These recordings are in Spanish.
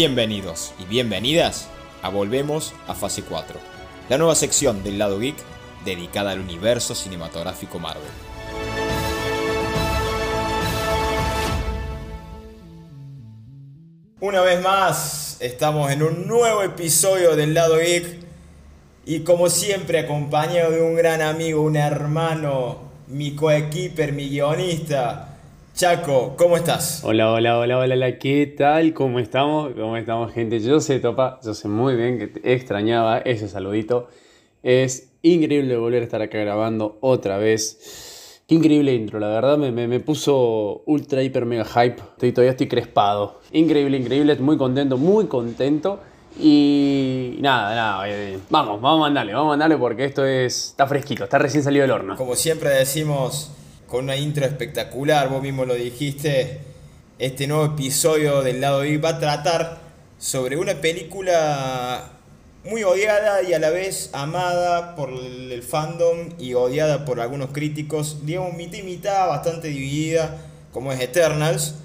Bienvenidos y bienvenidas a Volvemos a Fase 4, la nueva sección del lado geek dedicada al universo cinematográfico Marvel. Una vez más, estamos en un nuevo episodio del lado geek y como siempre acompañado de un gran amigo, un hermano, mi coequiper, mi guionista, Chaco, ¿cómo estás? Hola, hola, hola, hola, ¿qué tal? ¿Cómo estamos? ¿Cómo estamos, gente? Yo sé, Topa, yo sé muy bien que te extrañaba ese saludito. Es increíble volver a estar acá grabando otra vez. Qué increíble intro, la verdad me, me, puso ultra, hiper, mega hype. Estoy, todavía estoy crespado. Increíble, increíble, muy contento, muy contento. Y nada, nada, eh, vamos, vamos a mandarle, vamos a mandarle porque esto es, está fresquito, está recién salido del horno. Como siempre decimos, con una intro espectacular, vos mismo lo dijiste, este nuevo episodio del lado I va a tratar sobre una película muy odiada y a la vez amada por el fandom y odiada por algunos críticos, digamos mitad y mitad, bastante dividida, como es Eternals.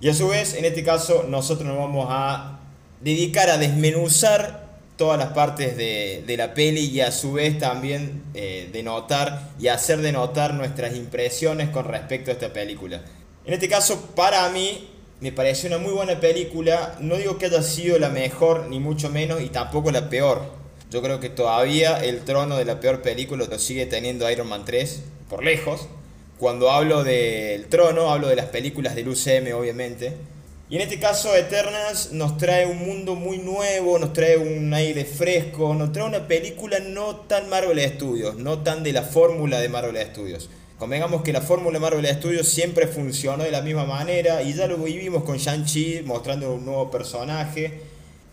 Y a su vez, en este caso, nosotros nos vamos a dedicar a desmenuzar todas las partes de, la peli y a su vez también eh, denotar y hacer denotar nuestras impresiones con respecto a esta película. En este caso, para mí, me pareció una muy buena película. No digo que haya sido la mejor, ni mucho menos, y tampoco la peor. Yo creo que todavía el trono de la peor película lo sigue teniendo Iron Man 3, por lejos. Cuando hablo del trono, hablo de las películas del UCM, obviamente. Y en este caso Eternals nos trae un mundo muy nuevo, nos trae un aire fresco, nos trae una película no tan Marvel Studios, no tan de la fórmula de Marvel Studios. Convengamos que la fórmula Marvel Studios siempre funcionó de la misma manera y ya lo vivimos con Shang-Chi mostrando un nuevo personaje.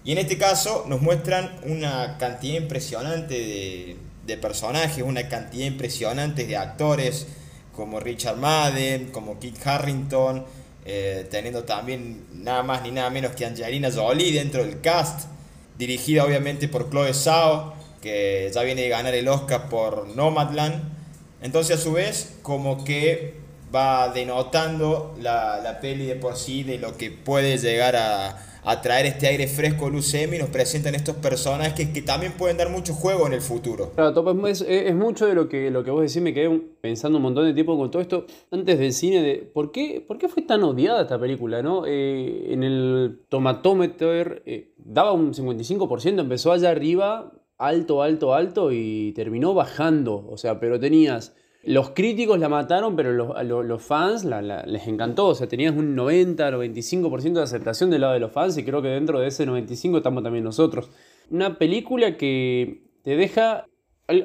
Y en este caso nos muestran una cantidad impresionante de, de personajes, una cantidad impresionante de actores como Richard Madden, como Kit Harrington, eh, teniendo también nada más ni nada menos que Angelina Jolie dentro del cast, dirigida obviamente por Chloe Zhao, que ya viene de ganar el Oscar por Nomadland. Entonces a su vez como que va denotando la, la peli de por sí de lo que puede llegar a, a traer este aire fresco al UCM y nos presentan estos personajes que, que, también pueden dar mucho juego en el futuro. Claro, Top, es, es, mucho de lo que, lo que vos decís, me quedé pensando un montón de tiempo con todo esto antes del cine, de por qué, por qué fue tan odiada esta película, ¿no? Eh, en el tomatómetro eh, daba un 55%, empezó allá arriba, alto, alto, alto y terminó bajando, o sea, pero tenías los críticos la mataron, pero los, los, fans les encantó. O sea, tenías un 90, 95% de aceptación del lado de los fans y creo que dentro de ese 95 estamos también nosotros. Una película que te deja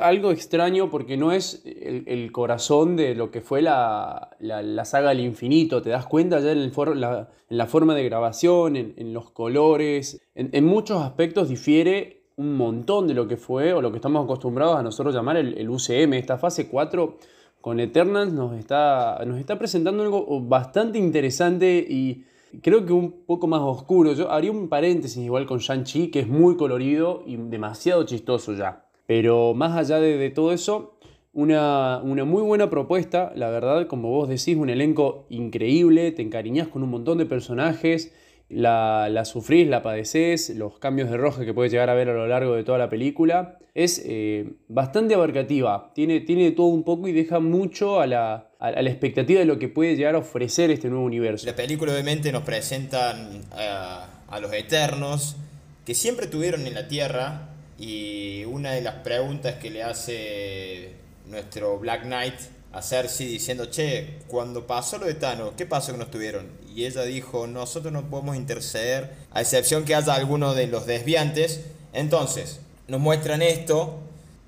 algo extraño porque no es el, corazón de lo que fue la, saga del infinito. Te das cuenta ya en, el la, en la, forma de grabación, en, los colores. En, muchos aspectos difiere un montón de lo que fue o lo que estamos acostumbrados a nosotros llamar el, UCM. Esta fase 4 con Eternals nos está, nos está presentando algo bastante interesante y creo que un poco más oscuro. Yo haría un paréntesis igual con Shang-Chi, que es muy colorido y demasiado chistoso ya. Pero más allá de, todo eso, una, una, muy buena propuesta, la verdad, como vos decís, un elenco increíble, te encariñas con un montón de personajes la, la, sufrís, la padeces, los cambios de roja que puedes llegar a ver a lo largo de toda la película. Es eh, bastante abarcativa, tiene, tiene todo un poco y deja mucho a la, a, la, expectativa de lo que puede llegar a ofrecer este nuevo universo. La película obviamente nos presentan a, a los Eternos, que siempre tuvieron en la Tierra, y una de las preguntas que le hace nuestro Black Knight a Cersei diciendo, che, cuando pasó lo de Thanos, ¿qué pasó que no estuvieron? Y ella dijo, nosotros no podemos interceder, a excepción que haya alguno de los desviantes. Entonces, nos muestran esto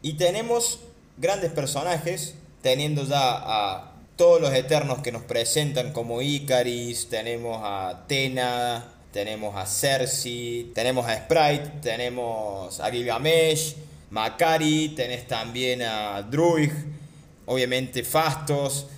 y tenemos grandes personajes, teniendo ya a todos los eternos que nos presentan como Icaris, tenemos a Tena, tenemos a Cersei, tenemos a Sprite, tenemos a Gilgamesh, Makari, tenés también a Druig, obviamente Fastos,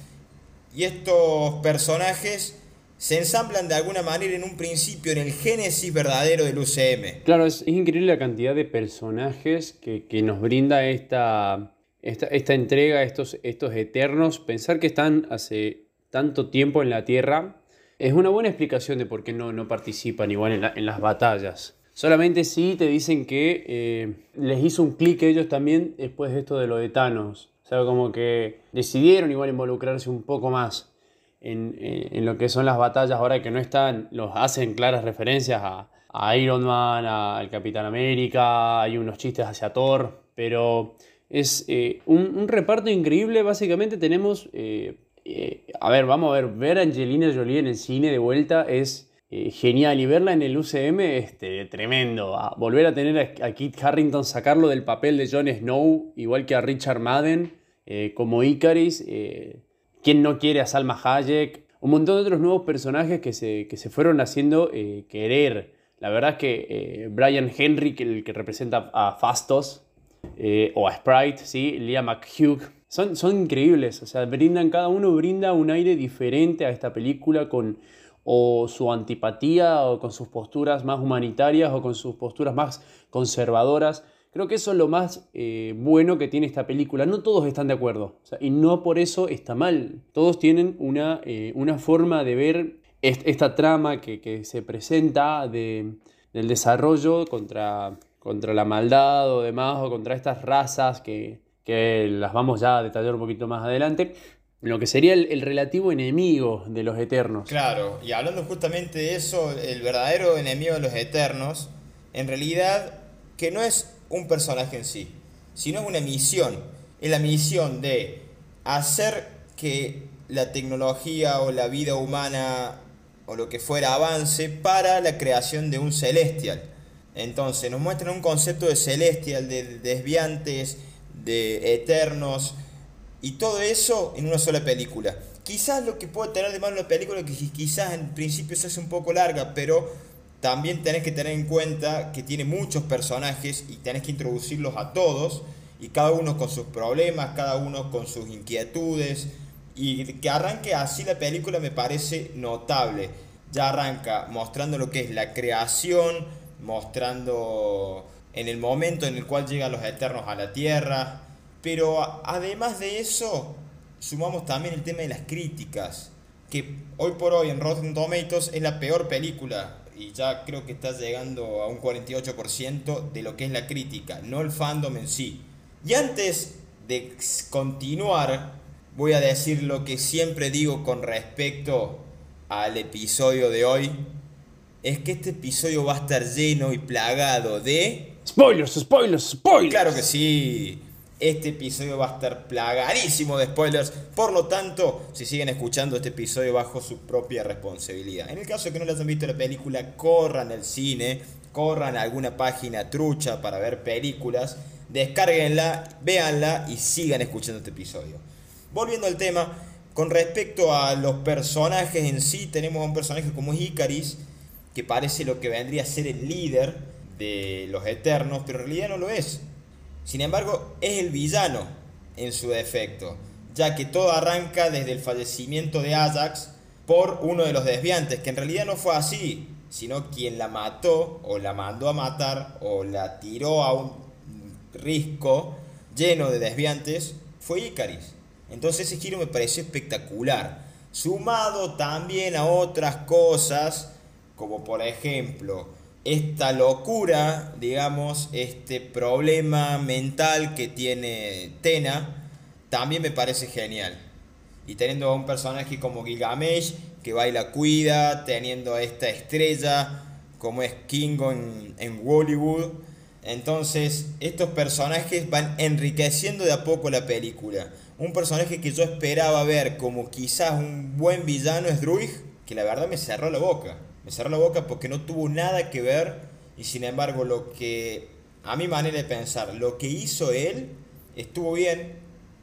y estos personajes se ensamblan de alguna manera en un principio en el génesis verdadero del UCM. Claro, es, increíble la cantidad de personajes que, nos brinda esta, esta, entrega, estos, estos eternos. Pensar que están hace tanto tiempo en la Tierra es una buena explicación de por qué no, no participan igual en, las batallas. Solamente sí te dicen que eh, les hizo un clic ellos también después de esto de lo de Thanos. Sea, como que decidieron igual involucrarse un poco más en, en, lo que son las batallas ahora que no están, los hacen claras referencias a, a Iron Man, al Capitán América, hay unos chistes hacia Thor, pero es eh, un, reparto increíble, básicamente tenemos, eh, eh, a ver, vamos a ver, ver a Angelina Jolie en el cine de vuelta es genial y verla en el UCM este, tremendo, volver a tener a, Kit Harrington, sacarlo del papel de Jon Snow, igual que a Richard Madden, como Icaris, quien no quiere a Salma Hayek, un montón de otros nuevos personajes que se, que se fueron haciendo querer. La verdad es que Brian Henry, el que representa a Fastos, eh, o a Sprite, ¿sí? Liam McHugh. Son, son increíbles, o sea, brindan, cada uno brinda un aire diferente a esta película con o su antipatía o con sus posturas más humanitarias o con sus posturas más conservadoras. Creo que eso es lo más eh, bueno que tiene esta película. No todos están de acuerdo y no por eso está mal. Todos tienen una, eh, una forma de ver esta trama que, que se presenta de, del desarrollo contra contra la maldad o demás, o contra estas razas que, las vamos ya a detallar un poquito más adelante, lo que sería el, relativo enemigo de los eternos. Claro, y hablando justamente de eso, el verdadero enemigo de los eternos, en realidad que no es un personaje en sí, sino es una misión. Es la misión de hacer que la tecnología o la vida humana o lo que fuera avance para la creación de un celestial. Entonces nos muestran un concepto de celestial, de desviantes, de eternos, y todo eso en una sola película. Quizás lo que puede tener de malo la película que quizás en principio se hace un poco larga, pero también tenés que tener en cuenta que tiene muchos personajes y tenés que introducirlos a todos, y cada uno con sus problemas, cada uno con sus inquietudes, y que arranque así la película me parece notable. Ya arranca mostrando lo que es la creación, mostrando en el momento en el cual llegan los eternos a la tierra. Pero además de eso, sumamos también el tema de las críticas, que hoy por hoy en Rotten Tomatoes es la peor película y ya creo que está llegando a un 48% de lo que es la crítica, no el fandom en sí. Y antes de continuar, voy a decir lo que siempre digo con respecto al episodio de hoy, es que este episodio va a estar lleno y plagado de... Spoilers, spoilers, spoilers. Claro que sí. Este episodio va a estar plagadísimo de spoilers. Por lo tanto, si siguen escuchando este episodio bajo su propia responsabilidad. En el caso de que no les hayan visto la película, corran al cine, corran a alguna página trucha para ver películas, descárguenla, véanla y sigan escuchando este episodio. Volviendo al tema, con respecto a los personajes en sí, tenemos un personaje como es Icaris, que parece lo que vendría a ser el líder de los Eternos, pero en realidad no lo es. Sin embargo, es el villano en su defecto, ya que todo arranca desde el fallecimiento de Ajax por uno de los desviantes, que en realidad no fue así, sino quien la mató o la mandó a matar o la tiró a un risco lleno de desviantes fue Icaris. Entonces ese giro me pareció espectacular, sumado también a otras cosas como por ejemplo esta locura, digamos, este problema mental que tiene Tena, también me parece genial. Y teniendo a un personaje como Gilgamesh, que baila cuida, teniendo a esta estrella como es Kingo en, en Hollywood. Entonces, estos personajes van enriqueciendo de a poco la película. Un personaje que yo esperaba ver como quizás un buen villano es Druig, que la verdad me cerró la boca me cerró la boca porque no tuvo nada que ver y sin embargo lo que, a mi manera de pensar, lo que hizo él estuvo bien,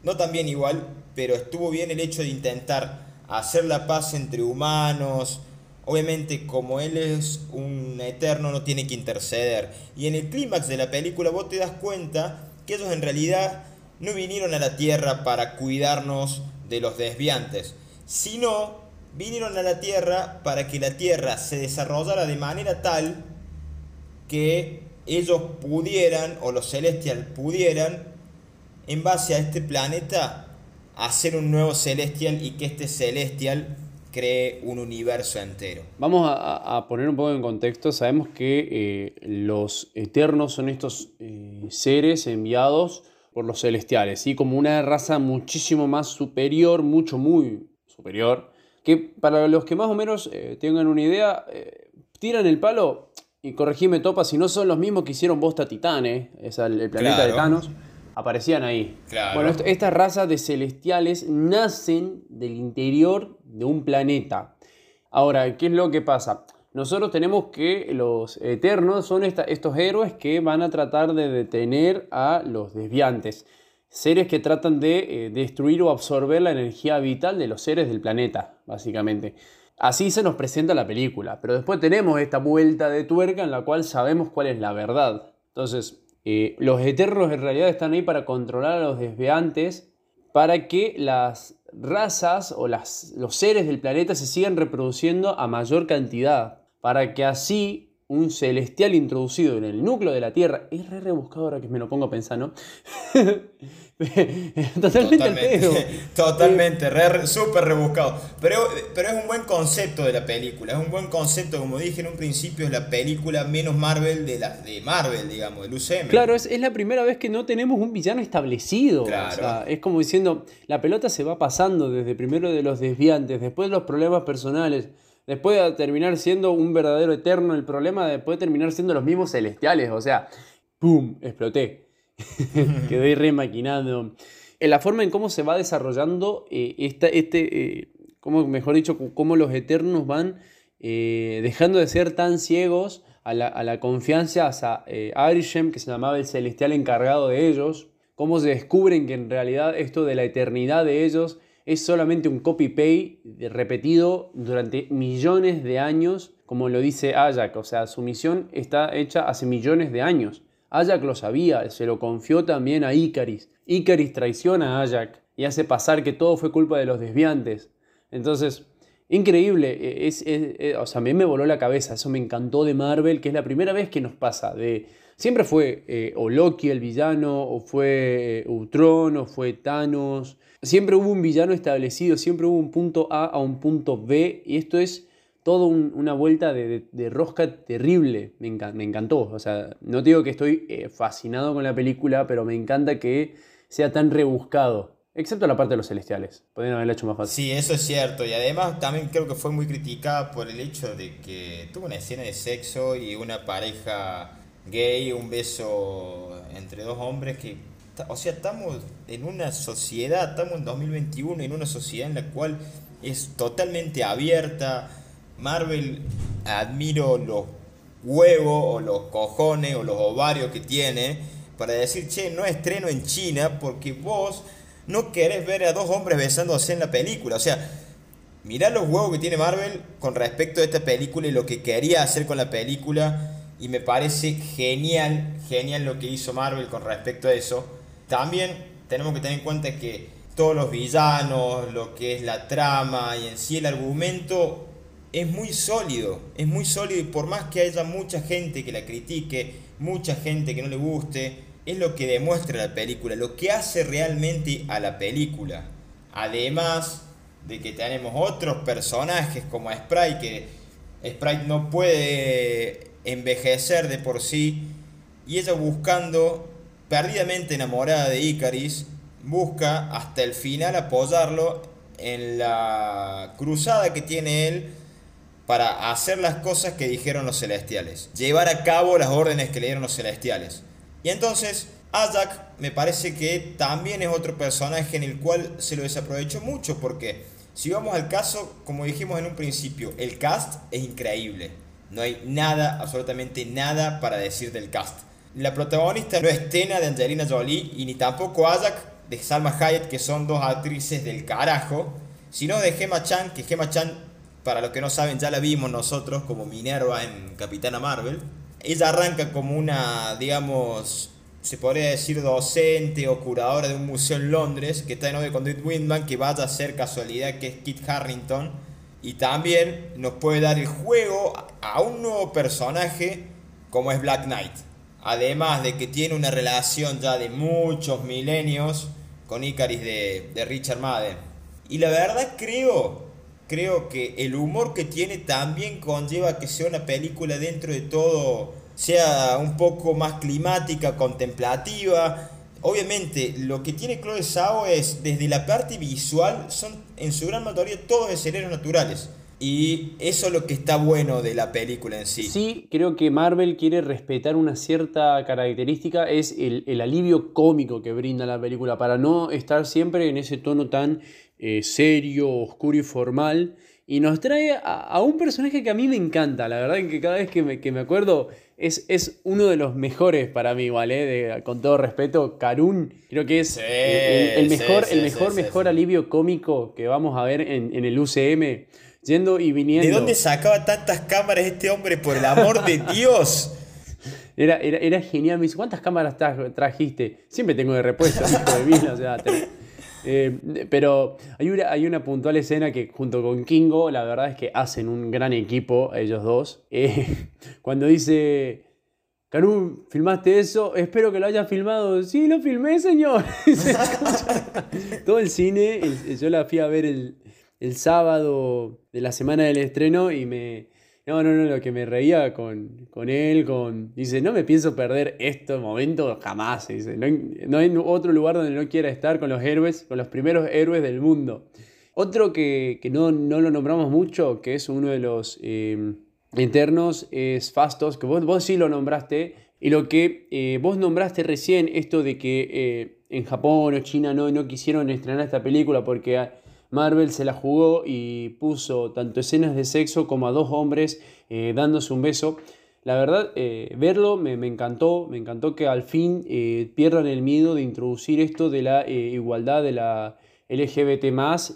no tan bien igual, pero estuvo bien el hecho de intentar hacer la paz entre humanos, obviamente como él es un eterno no tiene que interceder. Y en el clímax de la película vos te das cuenta que ellos en realidad no vinieron a la tierra para cuidarnos de los desviantes, sino vinieron a la Tierra para que la Tierra se desarrollara de manera tal que ellos pudieran, o los celestial pudieran, en base a este planeta, hacer un nuevo celestial y que este celestial cree un universo entero. Vamos a, poner un poco en contexto. Sabemos que eh, los eternos son estos eh, seres enviados por los celestiales, ¿sí? como una raza muchísimo más superior, mucho, muy superior, que para los que más o menos eh, tengan una idea, tiran el palo y corregime Topa si no son los mismos que hicieron Bosta Titane, es el, planeta de Thanos aparecían ahí. Bueno, estas razas de celestiales nacen del interior de un planeta. Ahora, ¿qué es lo que pasa? Nosotros tenemos que los eternos son estos héroes que van a tratar de detener a los desviantes. Seres que tratan de eh, destruir o absorber la energía vital de los seres del planeta, básicamente. Así se nos presenta la película, pero después tenemos esta vuelta de tuerca en la cual sabemos cuál es la verdad. Entonces, eh, los eternos en realidad están ahí para controlar a los desviantes, para que las razas o las, los seres del planeta se sigan reproduciendo a mayor cantidad, para que así un celestial introducido en el núcleo de la Tierra, es re rebuscado ahora que me lo pongo a pensar, ¿no? Totalmente, totalmente, súper rebuscado. Pero, pero es un buen concepto de la película, es un buen concepto, como dije en un principio, es la película menos Marvel de, la, de Marvel, digamos, del UCM. Claro, es, es la primera vez que no tenemos un villano establecido. Claro. es como diciendo, la pelota se va pasando desde primero de los desviantes, después de los problemas personales, después de terminar siendo un verdadero eterno el problema, después de terminar siendo los mismos celestiales, o sea, ¡pum! exploté. Quedé remaquinando. En la forma en cómo se va desarrollando eh, este, eh, como, mejor dicho, cómo los eternos van eh, dejando de ser tan ciegos a la, confianza hacia Arishem, que se llamaba el celestial encargado de ellos, cómo se descubren que en realidad esto de la eternidad de ellos es solamente un copy-paste repetido durante millones de años, como lo dice Ayak, o sea, su misión está hecha hace millones de años. Ajax lo sabía, se lo confió también a Icaris. Icaris traiciona a Ajax y hace pasar que todo fue culpa de los desviantes. Entonces, increíble, e, es, e, o sea, a mí me voló la cabeza, eso me encantó de Marvel, que es la primera vez que nos pasa de... Siempre fue eh, o Loki el villano, o fue eh, Ultron, o fue Thanos. Siempre hubo un villano establecido, siempre hubo un punto A a un punto B, y esto es todo una vuelta de, rosca terrible. Me, encantó. O sea, no digo que estoy eh, fascinado con la película, pero me encanta que sea tan rebuscado. Excepto la parte de los celestiales. Podrían haberla hecho más fácil. Sí, eso es cierto. Y además también creo que fue muy criticada por el hecho de que tuvo una escena de sexo y una pareja gay, un beso entre dos hombres que... O sea, estamos en una sociedad, estamos en 2021, en una sociedad en la cual es totalmente abierta, Marvel admiro los huevos o los cojones o los ovarios que tiene para decir, che, no estreno en China porque vos no querés ver a dos hombres besándose en la película. O sea, mirá los huevos que tiene Marvel con respecto a esta película y lo que quería hacer con la película. Y me parece genial, genial lo que hizo Marvel con respecto a eso. También tenemos que tener en cuenta que todos los villanos, lo que es la trama y en sí el argumento es muy sólido, es muy sólido y por más que haya mucha gente que la critique, mucha gente que no le guste, es lo que demuestra la película, lo que hace realmente a la película. Además de que tenemos otros personajes como Sprite, que Sprite no puede envejecer de por sí, y ella buscando, perdidamente enamorada de Icaris, busca hasta el final apoyarlo en la cruzada que tiene él para hacer las cosas que dijeron los celestiales, llevar a cabo las órdenes que le dieron los celestiales. Y entonces, Ajak me parece que también es otro personaje en el cual se lo desaprovechó mucho, porque si vamos al caso, como dijimos en un principio, el cast es increíble. No hay nada, absolutamente nada para decir del cast. La protagonista no es Tena de Angelina Jolie y ni tampoco Ajak de Salma Hayek, que son dos actrices del carajo, sino de Gemma Chan, que Gemma Chan para los que no saben, ya la vimos nosotros como Minerva en Capitana Marvel. Ella arranca como una, digamos, se podría decir docente o curadora de un museo en Londres, que está de novio con David Windman, que vaya a ser casualidad que es Kit Harrington. Y también nos puede dar el juego a un nuevo personaje como es Black Knight. Además de que tiene una relación ya de muchos milenios con Icaris de, de Richard Madden. Y la verdad creo creo que el humor que tiene también conlleva que sea una película dentro de todo, sea un poco más climática, contemplativa. Obviamente, lo que tiene Chloe Zhao es, desde la parte visual, son en su gran mayoría todos escenarios naturales. Y eso es lo que está bueno de la película en sí. Sí, creo que Marvel quiere respetar una cierta característica, es el, alivio cómico que brinda la película, para no estar siempre en ese tono tan eh, serio, oscuro y formal. Y nos trae a, un personaje que a mí me encanta, la verdad que cada vez que me, que me acuerdo es, es, uno de los mejores para mí, ¿vale? con todo respeto, Karun, creo que es el, mejor, el mejor, mejor alivio cómico que vamos a ver en, en el UCM yendo y viniendo. ¿De dónde sacaba tantas cámaras este hombre, por el amor de Dios? Era, era, genial. Me dice, ¿cuántas cámaras trajiste? Siempre tengo de repuesto, hijo de o sea, eh, pero hay una, hay una puntual escena que junto con Kingo, la verdad es que hacen un gran equipo, ellos dos. Eh, cuando dice, Caru, ¿filmaste eso? Espero que lo hayas filmado. Sí, lo filmé, señor. Todo el cine, yo la fui a ver el, el sábado de la semana del estreno y me... No, no, no, lo que me reía con, él, con... Dice, no me pienso perder este momento jamás. Dice, no, hay otro lugar donde no quiera estar con los héroes, con los primeros héroes del mundo. Otro que, no, lo nombramos mucho, que es uno de los eh, internos, es Fastos, que vos, vos sí lo nombraste. Y lo que eh, vos nombraste recién, esto de que eh, en Japón o China no, no quisieron estrenar esta película porque Marvel se la jugó y puso tanto escenas de sexo como a dos hombres eh, dándose un beso. La verdad, eh, verlo me, encantó, me encantó que al fin eh, pierdan el miedo de introducir esto de la igualdad de la LGBT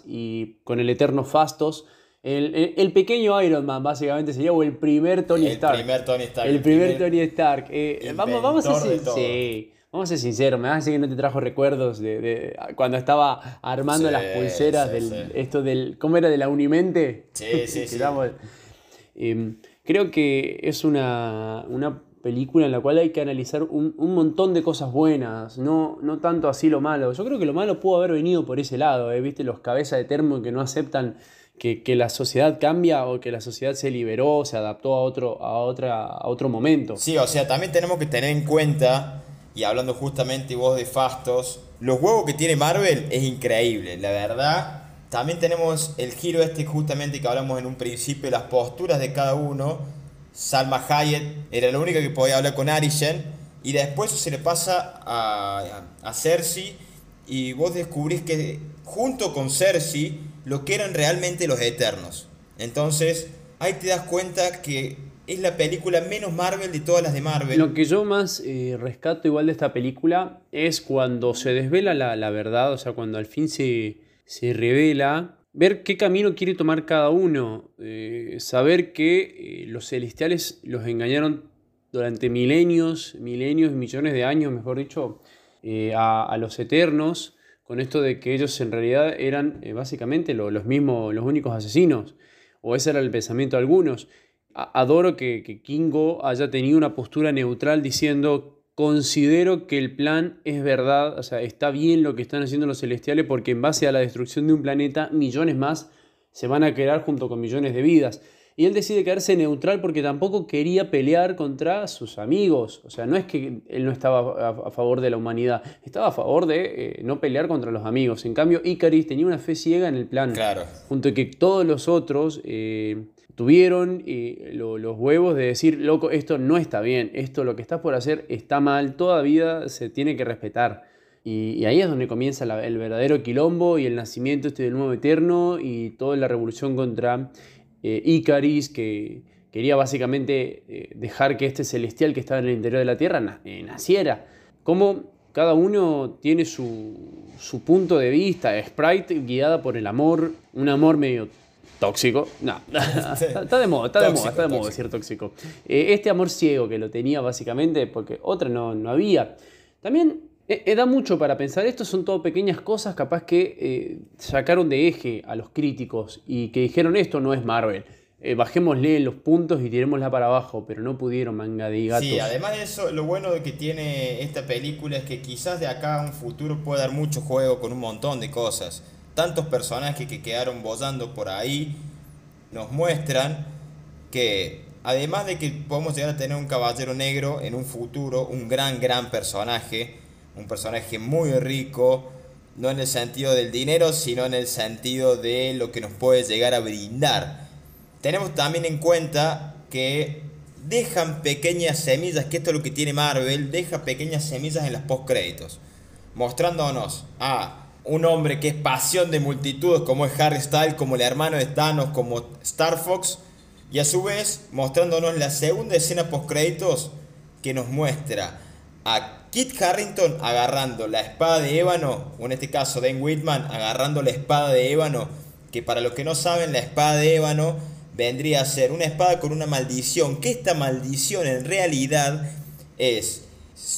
y con el eterno Fastos. El, pequeño Iron Man, básicamente, sería o el primer Tony Stark. El primer Tony Stark. El primer, Tony Stark. vamos, vamos a decir. Sí. Vamos a ser sinceros, me vas a decir que no te trajo recuerdos de, cuando estaba armando las pulseras del esto del ¿cómo era de la Unimente? Sí, sí, sí. Em, creo que es una, película en la cual hay que analizar un, montón de cosas buenas, no, no tanto así lo malo. Yo creo que lo malo pudo haber venido por ese lado, ¿eh? ¿viste? Los cabezas de termo que no aceptan que, que, la sociedad cambia o que la sociedad se liberó, se adaptó a otro, a, otra, a otro momento. Sí, o sea, también tenemos que tener en cuenta y hablando justamente vos de Fastos, los huevos que tiene Marvel es increíble, la verdad. También tenemos el giro este justamente que hablamos en un principio, las posturas de cada uno. Salma Hayek era la única que podía hablar con Arishen y después se le pasa a, a Cersei y vos descubrís que junto con Cersei lo que eran realmente los Eternos. Entonces ahí te das cuenta que es la película menos Marvel de todas las de Marvel. Lo que yo más eh, rescato igual de esta película es cuando se desvela la, verdad, o sea, cuando al fin se, se, revela, ver qué camino quiere tomar cada uno, eh, saber que eh, los celestiales los engañaron durante milenios, milenios y millones de años, mejor dicho, a, los eternos, con esto de que ellos en realidad eran básicamente los mismos, los únicos asesinos, o ese era el pensamiento de algunos adoro que, Kingo haya tenido una postura neutral diciendo considero que el plan es verdad, o sea, está bien lo que están haciendo los celestiales porque en base a la destrucción de un planeta, millones más se van a quedar junto con millones de vidas. Y él decide quedarse neutral porque tampoco quería pelear contra sus amigos. O sea, no es que él no estaba a, favor de la humanidad, estaba a favor de eh, no pelear contra los amigos. En cambio, Icaris tenía una fe ciega en el plan. Claro. Junto a que todos los otros eh, tuvieron eh, los huevos de decir, loco, esto no está bien, esto lo que estás por hacer está mal, toda vida se tiene que respetar. Y, ahí es donde comienza el verdadero quilombo y el nacimiento este del nuevo eterno y toda la revolución contra eh, Icaris, que quería básicamente eh, dejar que este celestial que estaba en el interior de la tierra naciera. Como cada uno tiene su, su punto de vista, Sprite guiada por el amor, un amor medio tóxico. No, está, de moda, está de moda, está de moda decir tóxico. Eh, este amor ciego que lo tenía básicamente porque otra no, no había. También eh, eh, da mucho para pensar, esto son todo pequeñas cosas capaz que sacaron de eje a los críticos y que dijeron esto no es Marvel. bajémosle los puntos y tirémosla para abajo, pero no pudieron, manga de gatos. Sí, además de eso, lo bueno de que tiene esta película es que quizás de acá a un futuro pueda dar mucho juego con un montón de cosas tantos personajes que quedaron bollando por ahí nos muestran que además de que podemos llegar a tener un caballero negro en un futuro, un gran, gran personaje, un personaje muy rico, no en el sentido del dinero, sino en el sentido de lo que nos puede llegar a brindar. Tenemos también en cuenta que dejan pequeñas semillas, que esto es lo que tiene Marvel, deja pequeñas semillas en las postcréditos, mostrándonos a un hombre que es pasión de multitudes, como es Harry Styles, como el hermano de Thanos, como Star Fox, y a su vez mostrándonos la segunda escena postcréditos que nos muestra a Kit Harrington agarrando la espada de ébano, o en este caso Dan Whitman agarrando la espada de ébano, que para los que no saben, la espada de ébano vendría a ser una espada con una maldición, que esta maldición en realidad es,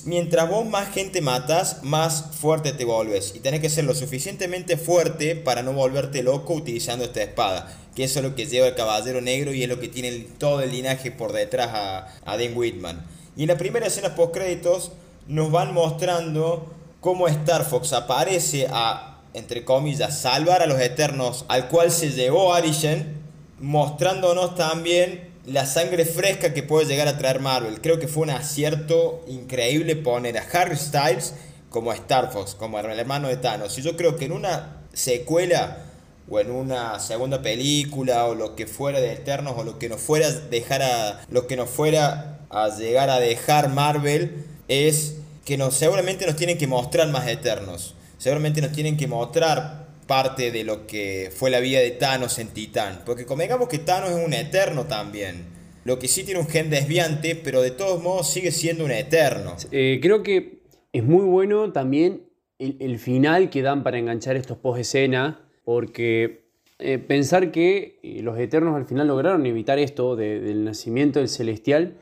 mientras vos más gente matas, más fuerte te volves, y tenés que ser lo suficientemente fuerte para no volverte loco utilizando esta espada, que eso es lo que lleva el Caballero Negro y es lo que tiene todo el linaje por detrás a, a Dan Whitman. Y en la primera escena post créditos nos van mostrando cómo Star Fox aparece a, entre comillas, salvar a los Eternos, al cual se llevó Arishen, mostrándonos también la sangre fresca que puede llegar a traer Marvel. Creo que fue un acierto increíble poner a Harry Styles como Star Fox, como el hermano de Thanos. Y yo creo que en una secuela o en una segunda película o lo que fuera de Eternos o lo que nos fuera dejar a lo que nos fuera a llegar a dejar Marvel es que nos, seguramente nos tienen que mostrar más eternos. Seguramente nos tienen que mostrar parte de lo que fue la vida de Thanos en Titán. Porque convengamos que Thanos es un eterno también. Lo que sí tiene un gen desviante, pero de todos modos sigue siendo un eterno. Eh, creo que es muy bueno también el, final que dan para enganchar estos post-escena, porque eh, pensar que eh, los eternos al final lograron evitar esto del nacimiento del celestial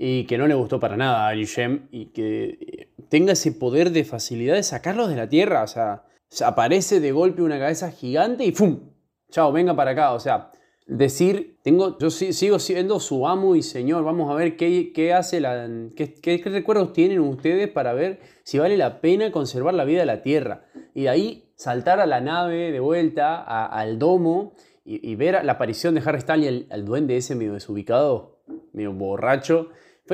y que no le gustó para nada a Arishem y que eh, tenga ese poder de facilidad de sacarlos de la tierra. O sea, aparece de golpe una cabeza gigante y ¡fum! Chao, venga para acá. O sea, decir, tengo, yo sigo siendo su amo y señor, vamos a ver qué, qué hace la, qué, qué, recuerdos tienen ustedes para ver si vale la pena conservar la vida de la tierra. Y de ahí saltar a la nave de vuelta, al domo y, ver la aparición de Harry Styles y el, el duende ese medio desubicado, medio borracho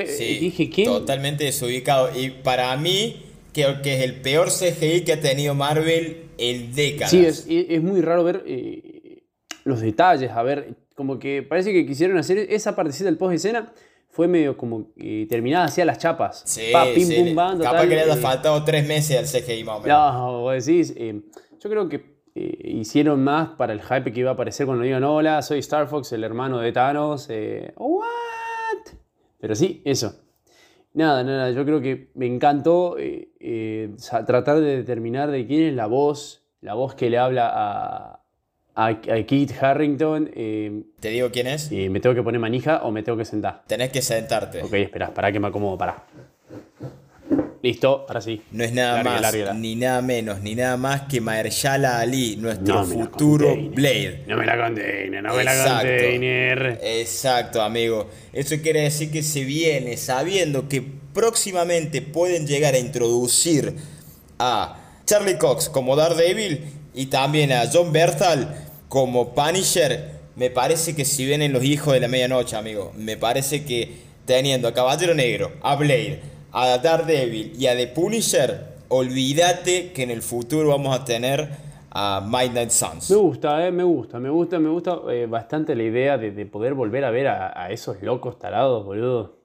sí, dije, Totalmente desubicado. Y para mí, creo que es el peor CGI que ha tenido Marvel en décadas. Sí, es, es muy raro ver eh, los detalles. A ver, como que parece que quisieron hacer esa partecita del post-escena. Fue medio como terminada hacia las chapas. Sí, sí. Capaz que le haya eh, faltado tres meses al CGI más o menos. No, vos decís. Eh, yo creo que hicieron más para el hype que iba a aparecer cuando digan hola, soy Star Fox, el hermano de Thanos. ¿What? Pero sí, eso. Nada, nada, yo creo que me encantó eh, eh, tratar de determinar de quién es la voz, la voz que le habla a, a, Kit Harrington. Eh, ¿Te digo quién es? ¿Me tengo que poner manija o me tengo que sentar? Tenés que sentarte. Ok, espera, para que me acomodo, para. Listo, ahora sí. No es nada más, ni nada menos, ni nada más que Mahershala Ali, nuestro futuro Blade. No me la container, no me la container. Exacto, amigo. Eso quiere decir que se viene sabiendo que próximamente pueden llegar a introducir a Charlie Cox como Daredevil y también a John Berthal como Punisher. Me parece que si vienen los hijos de la medianoche, amigo, me parece que teniendo a Caballero Negro, a Blade, a Daredevil y a The Punisher, olvídate que en el futuro vamos a tener a Midnight Suns. Me gusta, eh, me gusta, me gusta, me gusta eh, bastante la idea de, poder volver a ver a, esos locos tarados, boludo.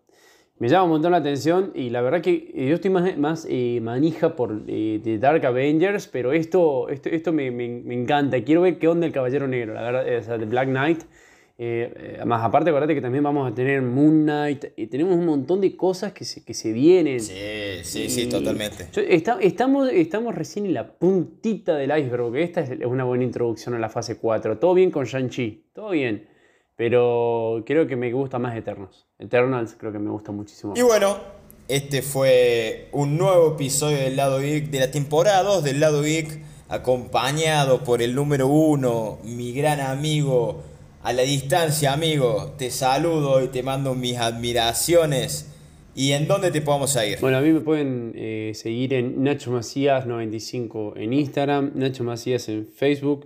Me llama un montón la atención y la verdad que yo estoy más, más eh, manija por The Dark Avengers, pero esto, esto, esto me, me, me, encanta. Quiero ver qué onda el Caballero Negro, la verdad, o sea, The Black Knight. Eh, eh, más aparte, acuérdate que también vamos a tener Moon Knight y tenemos un montón de cosas que se, que se vienen. Sí, sí, sí, totalmente. estamos, estamos recién en la puntita del iceberg, porque esta es una buena introducción a la fase 4. Todo bien con Shang-Chi, todo bien. Pero creo que me gusta más Eternos. Eternals creo que me gusta muchísimo. Y bueno, este fue un nuevo episodio del lado geek de la temporada 2 del lado geek, acompañado por el número 1, mi gran amigo a la distancia, amigo, te saludo y te mando mis admiraciones. ¿Y en dónde te podemos seguir? Bueno, a mí me pueden eh, seguir en Nacho Macías 95 en Instagram, Nacho Macías en Facebook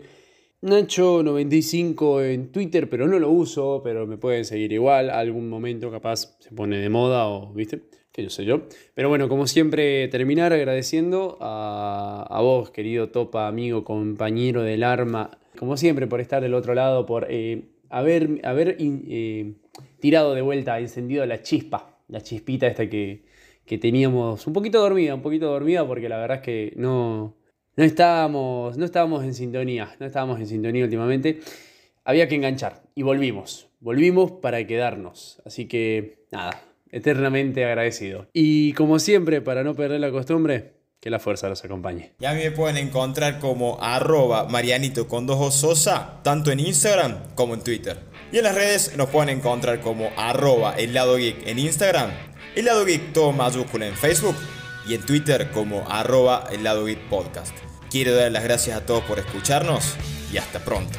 Nacho95 en Twitter, pero no lo uso, pero me pueden seguir igual. Algún momento capaz se pone de moda o, viste, que yo sé yo. Pero bueno, como siempre, terminar agradeciendo a, vos, querido Topa, amigo, compañero del arma, como siempre, por estar del otro lado, por eh, haber, haber eh, tirado de vuelta, encendido la chispa, la chispita esta que, que teníamos un poquito dormida, un poquito dormida, porque la verdad es que no no estábamos, no estábamos en sintonía, no estábamos en sintonía últimamente. Había que enganchar y volvimos, volvimos para quedarnos. Así que nada, eternamente agradecido. Y como siempre, para no perder la costumbre, que la fuerza los acompañe. Ya me pueden encontrar como arroba marianito con sosa, tanto en Instagram como en Twitter. Y en las redes nos pueden encontrar como arroba el lado geek en Instagram, el lado geek todo mayúscula en Facebook y en Twitter como arroba el lado podcast. Quiero dar las gracias a todos por escucharnos y hasta pronto.